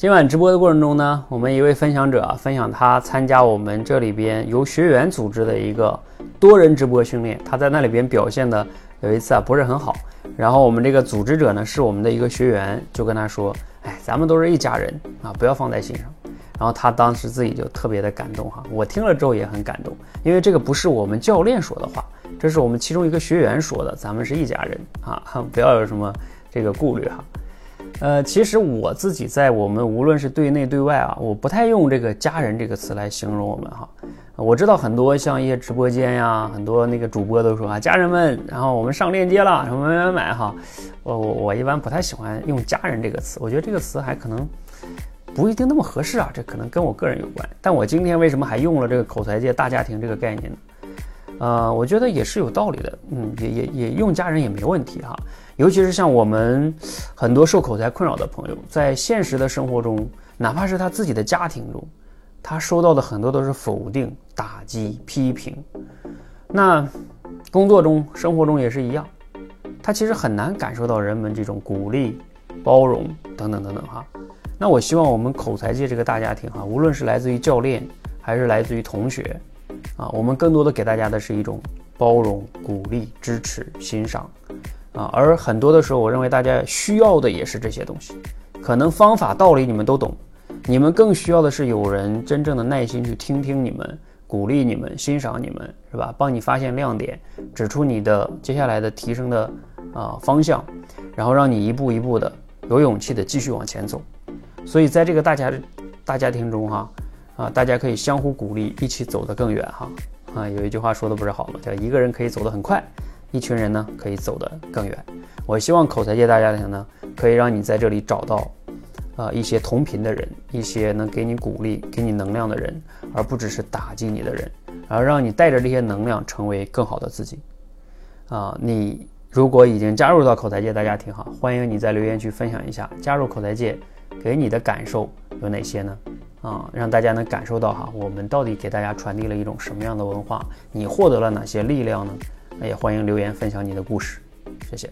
今晚直播的过程中呢，我们一位分享者分享他参加我们这里边由学员组织的一个多人直播训练，他在那里边表现的有一次啊不是很好，然后我们这个组织者呢是我们的一个学员，就跟他说，哎，咱们都是一家人啊，不要放在心上。然后他当时自己就特别的感动哈，我听了之后也很感动，因为这个不是我们教练说的话，这是我们其中一个学员说的，咱们是一家人啊，不要有什么这个顾虑哈。呃，其实我自己在我们无论是对内对外啊，我不太用这个“家人”这个词来形容我们哈。我知道很多像一些直播间呀，很多那个主播都说啊，家人们，然后我们上链接了，什么买买买哈。我我我一般不太喜欢用“家人”这个词，我觉得这个词还可能不一定那么合适啊，这可能跟我个人有关。但我今天为什么还用了这个口才界大家庭这个概念呢？呃，我觉得也是有道理的，嗯，也也也用家人也没问题哈。尤其是像我们很多受口才困扰的朋友，在现实的生活中，哪怕是他自己的家庭中，他收到的很多都是否定、打击、批评。那工作中、生活中也是一样，他其实很难感受到人们这种鼓励、包容等等等等哈。那我希望我们口才界这个大家庭哈，无论是来自于教练，还是来自于同学。啊，我们更多的给大家的是一种包容、鼓励、支持、欣赏，啊，而很多的时候，我认为大家需要的也是这些东西。可能方法、道理你们都懂，你们更需要的是有人真正的耐心去听听你们，鼓励你们，欣赏你们，是吧？帮你发现亮点，指出你的接下来的提升的啊方向，然后让你一步一步的有勇气的继续往前走。所以在这个大家大家庭中，哈。啊大家可以相互鼓励，一起走得更远哈。啊，有一句话说的不是好吗？叫一个人可以走得很快，一群人呢可以走得更远。我希望口才界大家庭呢，可以让你在这里找到，啊一些同频的人，一些能给你鼓励、给你能量的人，而不只是打击你的人，而让你带着这些能量成为更好的自己。啊，你如果已经加入到口才界大家庭哈，欢迎你在留言区分享一下加入口才界给你的感受有哪些呢？啊，让大家能感受到哈，我们到底给大家传递了一种什么样的文化？你获得了哪些力量呢？那也欢迎留言分享你的故事，谢谢。